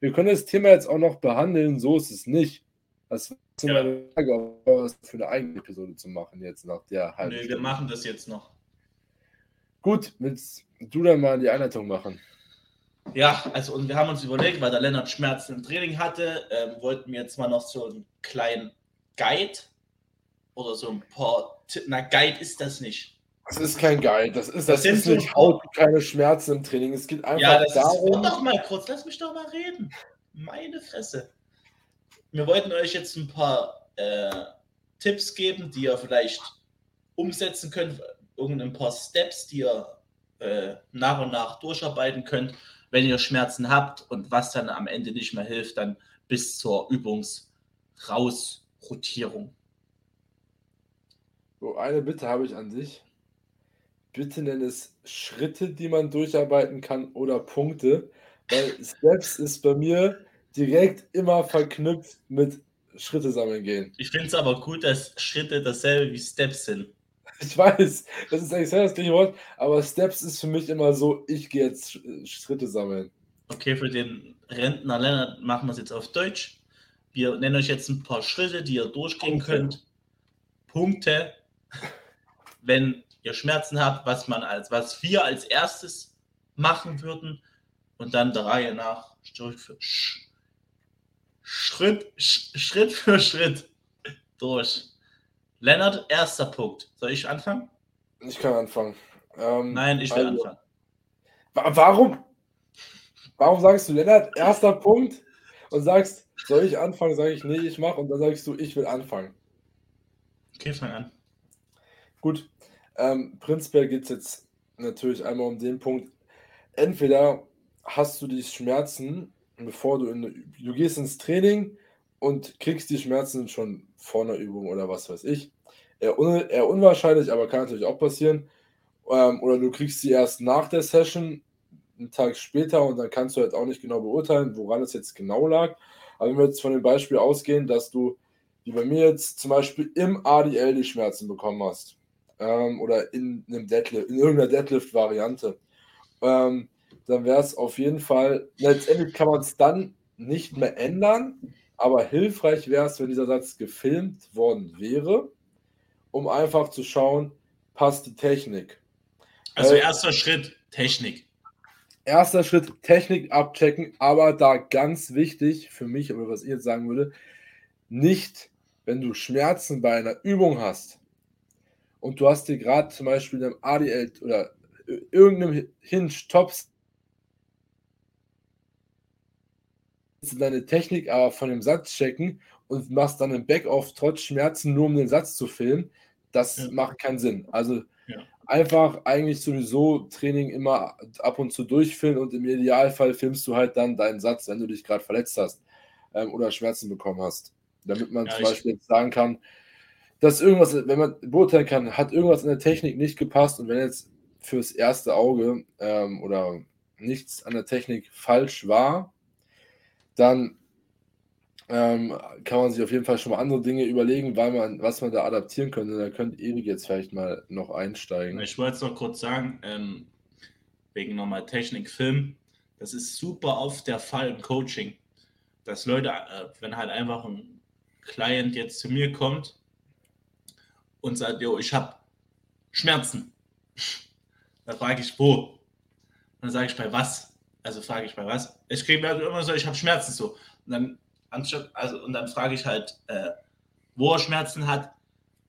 wir können das Thema jetzt auch noch behandeln, so ist es nicht. Das ist ja. eine Frage, was für eine eigene Episode zu machen jetzt nach der halben Nee, wir machen das jetzt noch. Gut, willst du dann mal die Einleitung machen? Ja, also und wir haben uns überlegt, weil der Lennart Schmerzen im Training hatte, ähm, wollten wir jetzt mal noch so einen kleinen Guide oder so ein paar. Na, Guide ist das nicht. Das ist kein Guide, das ist, das, das ist nicht Haut, keine Schmerzen im Training. Es geht einfach ja, darum. Ist, doch mal kurz, lass mich doch mal reden. Meine Fresse. Wir wollten euch jetzt ein paar äh, Tipps geben, die ihr vielleicht umsetzen könnt, irgendein paar Steps, die ihr äh, nach und nach durcharbeiten könnt, wenn ihr Schmerzen habt und was dann am Ende nicht mehr hilft, dann bis zur Übungsrausrotierung. So, eine Bitte habe ich an dich. Bitte nenn es Schritte, die man durcharbeiten kann oder Punkte, weil Steps ist bei mir direkt immer verknüpft mit Schritte sammeln gehen. Ich finde es aber gut, dass Schritte dasselbe wie Steps sind. Ich weiß, das ist eigentlich das gleiche Wort, aber Steps ist für mich immer so, ich gehe jetzt Schritte sammeln. Okay, für den Rentner Lennart machen wir es jetzt auf Deutsch. Wir nennen euch jetzt ein paar Schritte, die ihr durchgehen Punkte. könnt. Punkte, wenn ihr Schmerzen habt, was man als, was wir als erstes machen würden und dann der Reihe nach Schritt für Schritt, Schritt für Schritt durch. Lennart, erster Punkt. Soll ich anfangen? Ich kann anfangen. Ähm, Nein, ich will also, anfangen. Warum? Warum sagst du, Lennart, erster Punkt und sagst, soll ich anfangen? Sage ich, nee, ich mache und dann sagst du, ich will anfangen. Okay, fang an. Gut. Ähm, prinzipiell geht es jetzt natürlich einmal um den Punkt. Entweder hast du die Schmerzen, bevor du in, du gehst ins Training und kriegst die Schmerzen schon vor einer Übung oder was weiß ich. Eher, un, eher unwahrscheinlich, aber kann natürlich auch passieren. Ähm, oder du kriegst sie erst nach der Session, einen Tag später, und dann kannst du halt auch nicht genau beurteilen, woran es jetzt genau lag. Aber wenn wir jetzt von dem Beispiel ausgehen, dass du, wie bei mir jetzt zum Beispiel im ADL die Schmerzen bekommen hast, ähm, oder in einem Deadlift, in irgendeiner Deadlift-Variante, ähm, dann wäre es auf jeden Fall, letztendlich kann man es dann nicht mehr ändern, aber hilfreich wäre es, wenn dieser Satz gefilmt worden wäre, um einfach zu schauen, passt die Technik. Also äh, erster Schritt, Technik. Erster Schritt, Technik abchecken, aber da ganz wichtig für mich, aber was ich jetzt sagen würde, nicht, wenn du Schmerzen bei einer Übung hast und du hast dir gerade zum Beispiel einem ADL oder irgendeinem Hinge Tops deine Technik aber von dem Satz checken und machst dann einen Backoff trotz Schmerzen, nur um den Satz zu filmen, das ja. macht keinen Sinn. Also ja. einfach eigentlich sowieso Training immer ab und zu durchfilmen und im Idealfall filmst du halt dann deinen Satz, wenn du dich gerade verletzt hast ähm, oder Schmerzen bekommen hast. Damit man ja, zum Beispiel jetzt sagen kann, dass irgendwas, wenn man beurteilen kann, hat irgendwas in der Technik nicht gepasst und wenn jetzt fürs erste Auge ähm, oder nichts an der Technik falsch war, dann ähm, kann man sich auf jeden Fall schon mal andere Dinge überlegen, weil man, was man da adaptieren könnte. Da könnte Erik jetzt vielleicht mal noch einsteigen. Ich wollte es noch kurz sagen, ähm, wegen nochmal Technik, Film, das ist super oft der Fall im Coaching, dass Leute, äh, wenn halt einfach ein Client jetzt zu mir kommt und sagt, jo, ich habe Schmerzen, dann frage ich, wo? Dann sage ich, bei was? Also frage ich bei was? Ich kriege also immer so, ich habe Schmerzen so. Und dann, also, und dann frage ich halt, äh, wo er Schmerzen hat,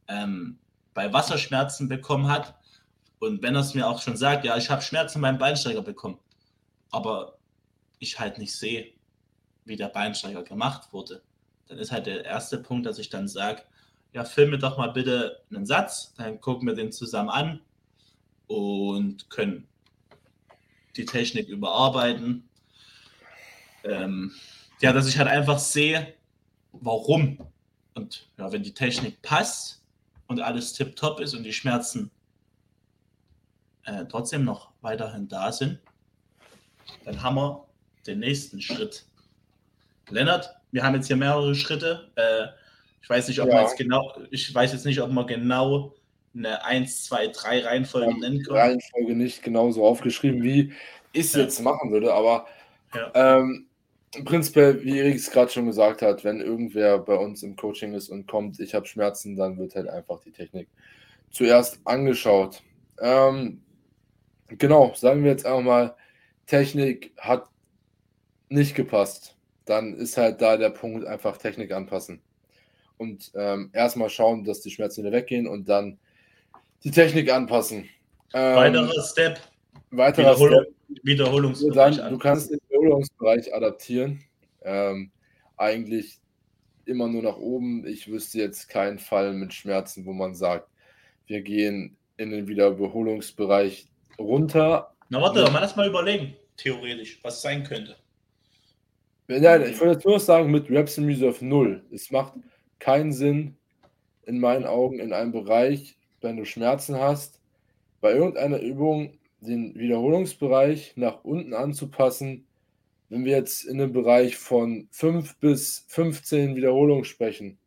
ähm, bei was er Schmerzen bekommen hat. Und wenn er es mir auch schon sagt, ja, ich habe Schmerzen beim Beinsteiger bekommen, aber ich halt nicht sehe, wie der Beinsteiger gemacht wurde, dann ist halt der erste Punkt, dass ich dann sage, ja, filme doch mal bitte einen Satz, dann gucken wir den zusammen an und können die Technik überarbeiten. Ähm, ja, dass ich halt einfach sehe, warum. Und ja, wenn die Technik passt und alles tipptopp ist und die Schmerzen äh, trotzdem noch weiterhin da sind, dann haben wir den nächsten Schritt. Lennart, wir haben jetzt hier mehrere Schritte. Äh, ich weiß nicht, ob ja. man jetzt genau, ich weiß jetzt nicht, ob man genau eine 1, 2, 3 Reihenfolge nennen kann. Reihenfolge nicht genauso aufgeschrieben, wie ich es ja. jetzt machen würde, aber ja. ähm, prinzipiell, wie Erik es gerade schon gesagt hat, wenn irgendwer bei uns im Coaching ist und kommt, ich habe Schmerzen, dann wird halt einfach die Technik zuerst angeschaut. Ähm, genau, sagen wir jetzt einfach mal, Technik hat nicht gepasst. Dann ist halt da der Punkt, einfach Technik anpassen. Und ähm, erstmal schauen, dass die Schmerzen wieder weggehen und dann die Technik anpassen. Ähm, weiterer Step. Weiterer Wiederholung, Step. Wiederholungsbereich. Dann, du kannst den Wiederholungsbereich adaptieren. Ähm, eigentlich immer nur nach oben. Ich wüsste jetzt keinen Fall mit Schmerzen, wo man sagt, wir gehen in den Wiederholungsbereich runter. Na warte, mal das mal überlegen, theoretisch, was es sein könnte. Nein, ich würde jetzt nur sagen, mit Reps in Reserve 0. Es macht keinen Sinn, in meinen Augen, in einem Bereich, wenn du Schmerzen hast, bei irgendeiner Übung den Wiederholungsbereich nach unten anzupassen. Wenn wir jetzt in einem Bereich von 5 bis 15 Wiederholungen sprechen,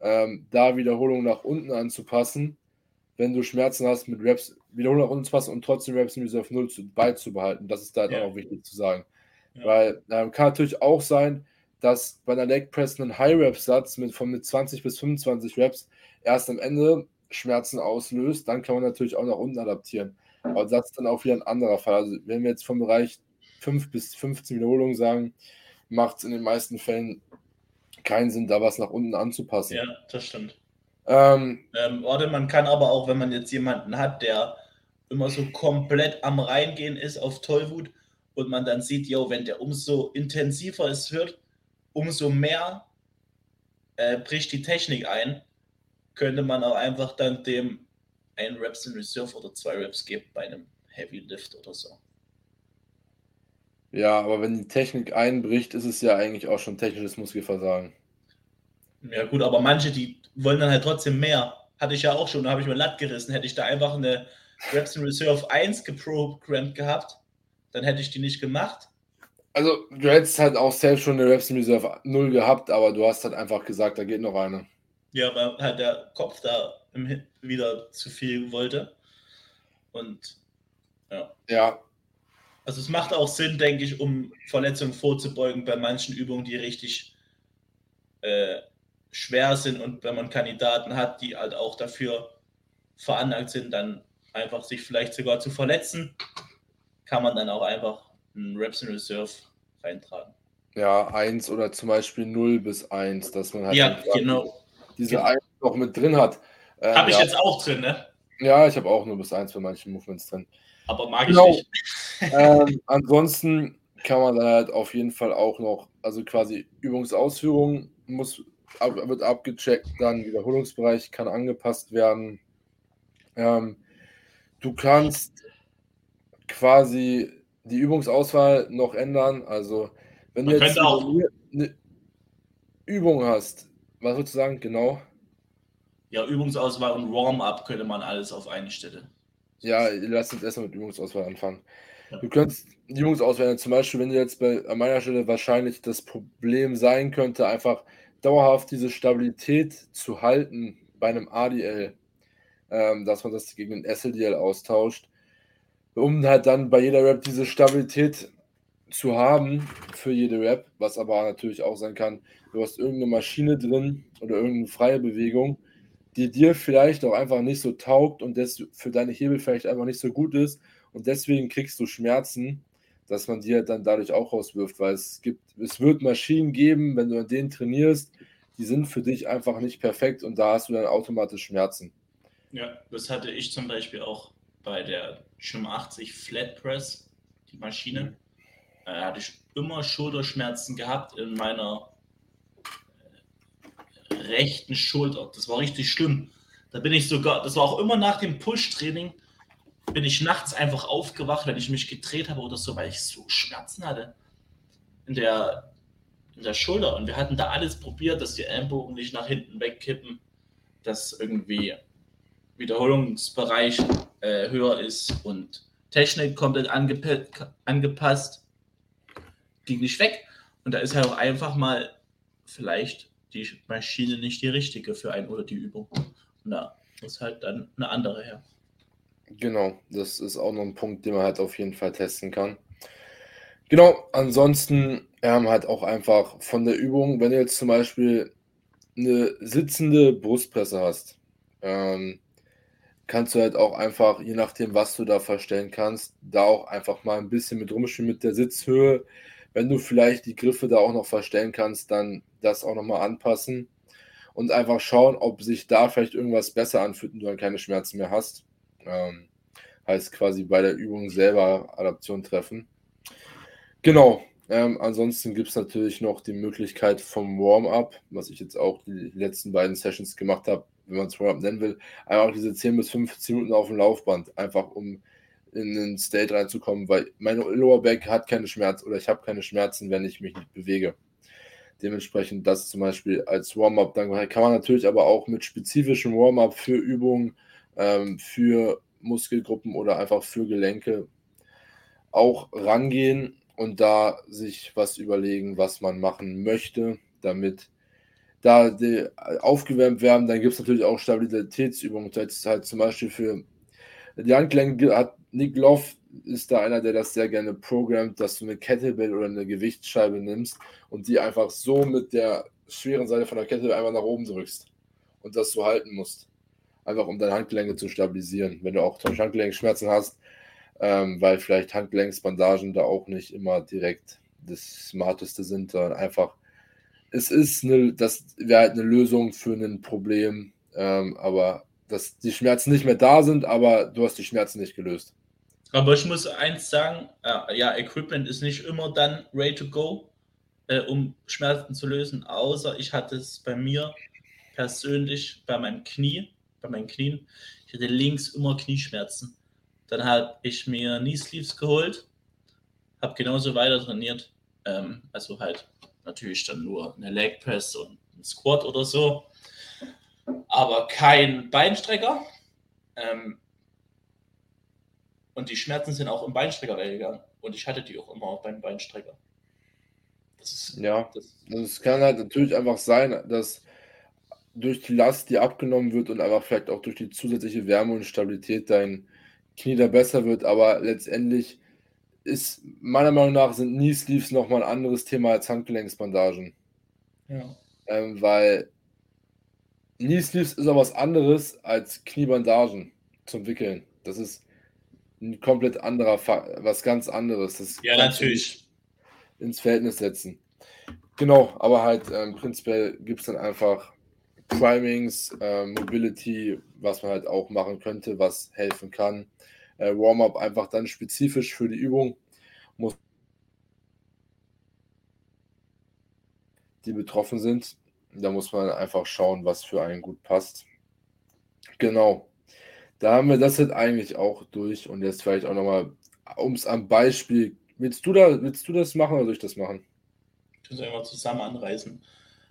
ähm, da Wiederholungen nach unten anzupassen, wenn du Schmerzen hast, mit Reps Wiederholungen nach unten zu passen und trotzdem Reps in Reserve 0 zu, beizubehalten. Das ist da ja. auch wichtig zu sagen. Ja. Weil ähm, kann natürlich auch sein, dass bei einer Leg Press ein High Rep Satz mit von mit 20 bis 25 Reps erst am Ende Schmerzen auslöst, dann kann man natürlich auch nach unten adaptieren. Aber das ist dann auch wieder ein anderer Fall. Also wenn wir jetzt vom Bereich 5 bis 15 Wiederholungen sagen, macht es in den meisten Fällen keinen Sinn, da was nach unten anzupassen. Ja, das stimmt. Ähm, ähm, warte, man kann aber auch, wenn man jetzt jemanden hat, der immer so komplett am Reingehen ist auf Tollwut und man dann sieht, yo, wenn der umso intensiver es wird, umso mehr äh, bricht die Technik ein, könnte man auch einfach dann dem ein Reps in Reserve oder zwei Reps geben bei einem Heavy Lift oder so. Ja, aber wenn die Technik einbricht, ist es ja eigentlich auch schon technisches Muskelversagen. Ja, gut, aber manche, die wollen dann halt trotzdem mehr. Hatte ich ja auch schon, da habe ich mir Latt gerissen. Hätte ich da einfach eine Reps in Reserve 1 geprogrammt gehabt, dann hätte ich die nicht gemacht. Also, du hättest halt auch selbst schon eine Reps in Reserve 0 gehabt, aber du hast halt einfach gesagt, da geht noch eine. Ja, weil halt der Kopf da wieder zu viel wollte. Und ja. Ja. Also es macht auch Sinn, denke ich, um Verletzungen vorzubeugen bei manchen Übungen, die richtig äh, schwer sind und wenn man Kandidaten hat, die halt auch dafür veranlagt sind, dann einfach sich vielleicht sogar zu verletzen, kann man dann auch einfach einen Reps in Reserve reintragen. Ja, 1 oder zum Beispiel 0 bis 1, dass man halt ja, genau. Diese. 1 noch mit drin hat. Ähm, habe ich ja. jetzt auch drin, ne? Ja, ich habe auch nur bis 1 bei manchen Movements drin. Aber mag genau. ich nicht. ähm, ansonsten kann man dann halt auf jeden Fall auch noch, also quasi Übungsausführung muss, ab, wird abgecheckt, dann Wiederholungsbereich kann angepasst werden. Ähm, du kannst quasi die Übungsauswahl noch ändern. Also, wenn Man du jetzt eine Übung hast, was würdest du sagen, genau? Ja, Übungsauswahl und Warm-up könnte man alles auf eine Stelle. Ja, lass uns erstmal mit Übungsauswahl anfangen. Ja. Du könntest Übungsauswahl, zum Beispiel, wenn du jetzt bei, an meiner Stelle wahrscheinlich das Problem sein könnte, einfach dauerhaft diese Stabilität zu halten bei einem ADL, ähm, dass man das gegen ein SLDL austauscht, um halt dann bei jeder Rap diese Stabilität zu haben für jede Rap, was aber natürlich auch sein kann, du hast irgendeine Maschine drin oder irgendeine freie Bewegung, die dir vielleicht auch einfach nicht so taugt und das für deine Hebel vielleicht einfach nicht so gut ist. Und deswegen kriegst du Schmerzen, dass man dir dann dadurch auch rauswirft, weil es gibt, es wird Maschinen geben, wenn du an denen trainierst, die sind für dich einfach nicht perfekt und da hast du dann automatisch Schmerzen. Ja, das hatte ich zum Beispiel auch bei der Schirm 80 Flat Press, die Maschine, äh, hatte ich immer Schulterschmerzen gehabt in meiner äh, rechten Schulter. Das war richtig schlimm. Da bin ich sogar, das war auch immer nach dem Push-Training, bin ich nachts einfach aufgewacht, wenn ich mich gedreht habe oder so, weil ich so Schmerzen hatte in der, in der Schulter. Und wir hatten da alles probiert, dass die Ellenbogen nicht nach hinten wegkippen, dass irgendwie Wiederholungsbereich äh, höher ist und Technik komplett angepa angepasst. Ging nicht weg. Und da ist halt auch einfach mal vielleicht die Maschine nicht die richtige für einen oder die Übung. Und da muss halt dann eine andere her. Genau, das ist auch noch ein Punkt, den man halt auf jeden Fall testen kann. Genau, ansonsten ähm, halt auch einfach von der Übung, wenn du jetzt zum Beispiel eine sitzende Brustpresse hast, ähm, kannst du halt auch einfach, je nachdem, was du da verstellen kannst, da auch einfach mal ein bisschen mit rumspielen mit der Sitzhöhe. Wenn du vielleicht die Griffe da auch noch verstellen kannst, dann das auch nochmal anpassen und einfach schauen, ob sich da vielleicht irgendwas besser anfühlt und du dann keine Schmerzen mehr hast. Ähm, heißt quasi bei der Übung selber Adaption treffen. Genau. Ähm, ansonsten gibt es natürlich noch die Möglichkeit vom Warm-up, was ich jetzt auch die letzten beiden Sessions gemacht habe, wenn man es Warm-up nennen will, einfach diese 10 bis 15 Minuten auf dem Laufband, einfach um in den State reinzukommen, weil meine Lower Back hat keine Schmerzen oder ich habe keine Schmerzen, wenn ich mich nicht bewege. Dementsprechend das zum Beispiel als Warm-up. Dann kann man natürlich aber auch mit spezifischem Warm-up für Übungen, ähm, für Muskelgruppen oder einfach für Gelenke auch rangehen und da sich was überlegen, was man machen möchte, damit da die aufgewärmt werden. Dann gibt es natürlich auch Stabilitätsübungen. Das heißt halt zum Beispiel für die Handgelenke hat Nick Love ist da einer, der das sehr gerne programmt, dass du eine Kettlebell oder eine Gewichtsscheibe nimmst und die einfach so mit der schweren Seite von der Kettlebell einfach nach oben drückst und das so halten musst. Einfach um deine Handgelenke zu stabilisieren. Wenn du auch zum Handgelenkschmerzen hast, ähm, weil vielleicht Handgelenksbandagen da auch nicht immer direkt das Smarteste sind, sondern einfach, es ist eine, das wäre halt eine Lösung für ein Problem, ähm, aber dass die Schmerzen nicht mehr da sind, aber du hast die Schmerzen nicht gelöst. Aber ich muss eins sagen, äh, ja, Equipment ist nicht immer dann ready to go, äh, um Schmerzen zu lösen, außer ich hatte es bei mir persönlich bei meinem Knie, bei meinen Knien. Ich hatte links immer Knieschmerzen. Dann habe ich mir Knee Sleeves geholt, habe genauso weiter trainiert. Ähm, also halt natürlich dann nur eine Leg Press und ein Squat oder so aber kein Beinstrecker. Ähm, und die Schmerzen sind auch im Beinstrecker weggegangen. Und ich hatte die auch immer beim Beinstrecker. Das ist, ja, das, das kann halt natürlich einfach sein, dass durch die Last, die abgenommen wird und einfach vielleicht auch durch die zusätzliche Wärme und Stabilität dein Knie da besser wird. Aber letztendlich ist meiner Meinung nach sind Knee Sleeves nochmal ein anderes Thema als Handgelenksbandagen. Ja. Ähm, weil Knee Sleeves ist aber was anderes als Kniebandagen zum Wickeln. Das ist ein komplett anderer, was ganz anderes. Das ja, natürlich. Ins Verhältnis setzen. Genau, aber halt ähm, prinzipiell gibt es dann einfach Primings, äh, Mobility, was man halt auch machen könnte, was helfen kann. Äh, Warm-up einfach dann spezifisch für die Übung. Muss die betroffen sind. Da muss man einfach schauen, was für einen gut passt. Genau. Da haben wir das jetzt eigentlich auch durch. Und jetzt vielleicht auch nochmal, um es am Beispiel. Willst du, da, willst du das machen oder soll ich das machen? Ich muss einfach zusammen anreißen.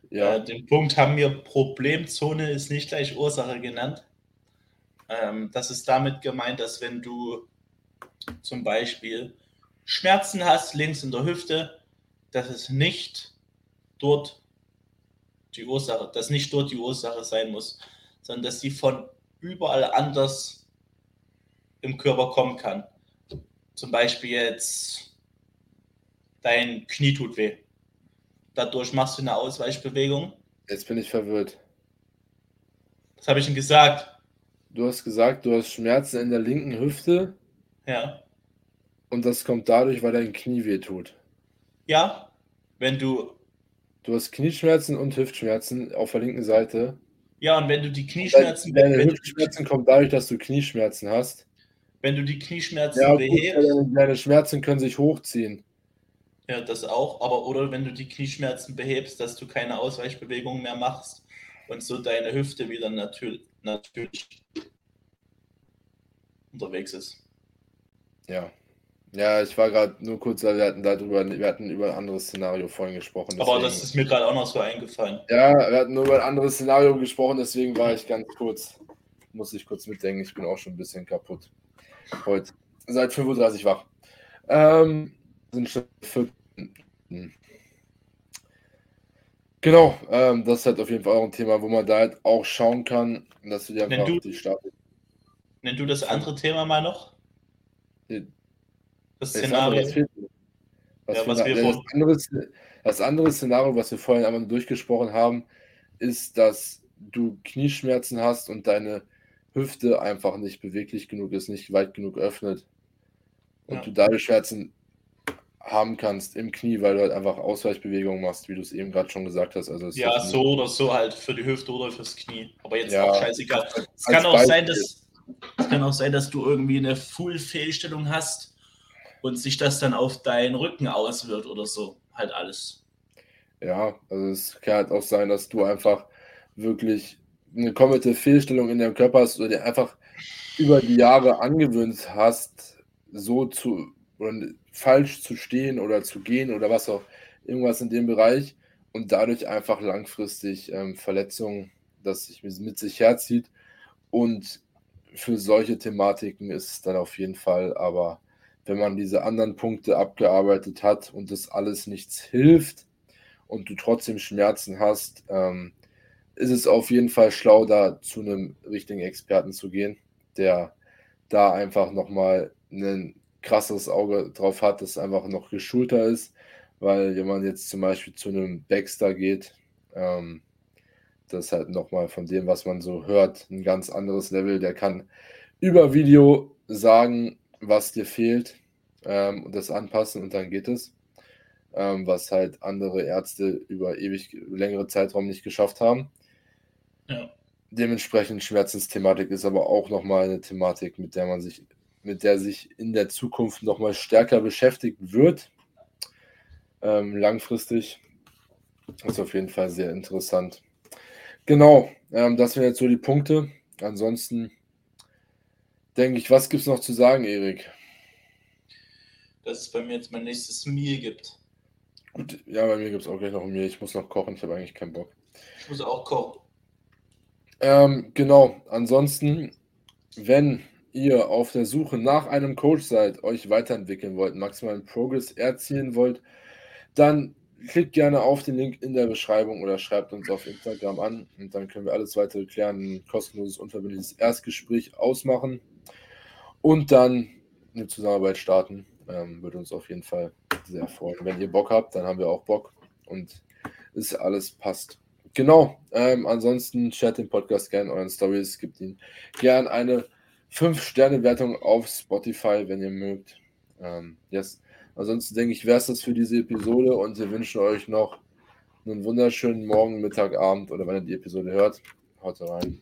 Ja. Äh, den Punkt haben wir Problemzone ist nicht gleich Ursache genannt. Ähm, das ist damit gemeint, dass wenn du zum Beispiel Schmerzen hast links in der Hüfte, dass es nicht dort die Ursache, dass nicht dort die Ursache sein muss, sondern dass die von überall anders im Körper kommen kann. Zum Beispiel jetzt dein Knie tut weh. Dadurch machst du eine Ausweichbewegung. Jetzt bin ich verwirrt. Was habe ich denn gesagt? Du hast gesagt, du hast Schmerzen in der linken Hüfte. Ja. Und das kommt dadurch, weil dein Knie weh tut. Ja, wenn du Du hast Knieschmerzen und Hüftschmerzen auf der linken Seite. Ja, und wenn du die Knieschmerzen. Deine Hüftschmerzen kommen dadurch, dass du Knieschmerzen hast. Wenn du die Knieschmerzen ja, behebst. Deine, deine Schmerzen können sich hochziehen. Ja, das auch. Aber oder wenn du die Knieschmerzen behebst, dass du keine Ausweichbewegungen mehr machst und so deine Hüfte wieder natürlich, natürlich unterwegs ist. Ja. Ja, ich war gerade nur kurz, wir hatten darüber, wir hatten über ein anderes Szenario vorhin gesprochen. Deswegen, Aber das ist mir gerade auch noch so eingefallen. Ja, wir hatten nur über ein anderes Szenario gesprochen, deswegen war ich ganz kurz, muss ich kurz mitdenken, ich bin auch schon ein bisschen kaputt. Heute. Seit 35 wach. Ähm, sind schon Hm. Genau, ähm, das ist halt auf jeden Fall auch ein Thema, wo man da halt auch schauen kann, dass du dir einfach du, die Start. Nenn du das andere Thema mal noch? Die, das Szenario. Das, was ja, was wir das, andere, das andere Szenario, was wir vorhin einmal durchgesprochen haben, ist, dass du Knieschmerzen hast und deine Hüfte einfach nicht beweglich genug ist, nicht weit genug öffnet. Und ja. du dadurch Schmerzen haben kannst im Knie, weil du halt einfach Ausweichbewegungen machst, wie du es eben gerade schon gesagt hast. Also ja, so oder so halt für die Hüfte oder fürs Knie. Aber jetzt ja, auch scheißegal. Es kann auch sein, dass es kann auch sein, dass du irgendwie eine Full-Fehlstellung hast und sich das dann auf deinen Rücken auswirkt oder so. Halt alles. Ja, also es kann halt auch sein, dass du einfach wirklich eine komplette Fehlstellung in deinem Körper hast oder dir einfach über die Jahre angewöhnt hast, so zu falsch zu stehen oder zu gehen oder was auch irgendwas in dem Bereich und dadurch einfach langfristig ähm, Verletzungen, das sich mit sich herzieht. Und für solche Thematiken ist es dann auf jeden Fall, aber wenn man diese anderen Punkte abgearbeitet hat und das alles nichts hilft und du trotzdem Schmerzen hast, ähm, ist es auf jeden Fall schlau, da zu einem richtigen Experten zu gehen, der da einfach nochmal einen krasseres Auge drauf hat, das einfach noch geschulter ist, weil wenn man jetzt zum Beispiel zu einem Baxter geht, ähm, das ist halt nochmal von dem, was man so hört, ein ganz anderes Level. Der kann über Video sagen, was dir fehlt ähm, und das anpassen und dann geht es. Ähm, was halt andere Ärzte über ewig längere Zeitraum nicht geschafft haben. Ja. Dementsprechend Schmerzensthematik ist aber auch nochmal eine Thematik, mit der man sich mit der sich in der Zukunft nochmal stärker beschäftigt wird. Ähm, langfristig. Ist auf jeden Fall sehr interessant. Genau, ähm, das wären jetzt so die Punkte. Ansonsten denke ich, was gibt es noch zu sagen, Erik? Dass es bei mir jetzt mein nächstes Meal gibt. Gut, ja, bei mir gibt es auch gleich noch ein Meal. Ich muss noch kochen, ich habe eigentlich keinen Bock. Ich muss auch kochen. Ähm, genau, ansonsten, wenn ihr auf der Suche nach einem Coach seid, euch weiterentwickeln wollt, maximalen Progress erzielen wollt, dann klickt gerne auf den Link in der Beschreibung oder schreibt uns auf Instagram an und dann können wir alles weitere klären, ein kostenloses, unverbindliches Erstgespräch ausmachen und dann eine Zusammenarbeit starten. Ähm, würde uns auf jeden Fall sehr freuen. Wenn ihr Bock habt, dann haben wir auch Bock und es alles passt. Genau. Ähm, ansonsten shared den Podcast gerne euren Stories, gibt ihn gerne eine 5-Sterne-Wertung auf Spotify, wenn ihr mögt. Ähm, yes. Ansonsten denke ich, wäre es das für diese Episode und wir wünschen euch noch einen wunderschönen Morgen, Mittag, Abend oder wenn ihr die Episode hört. Haut rein.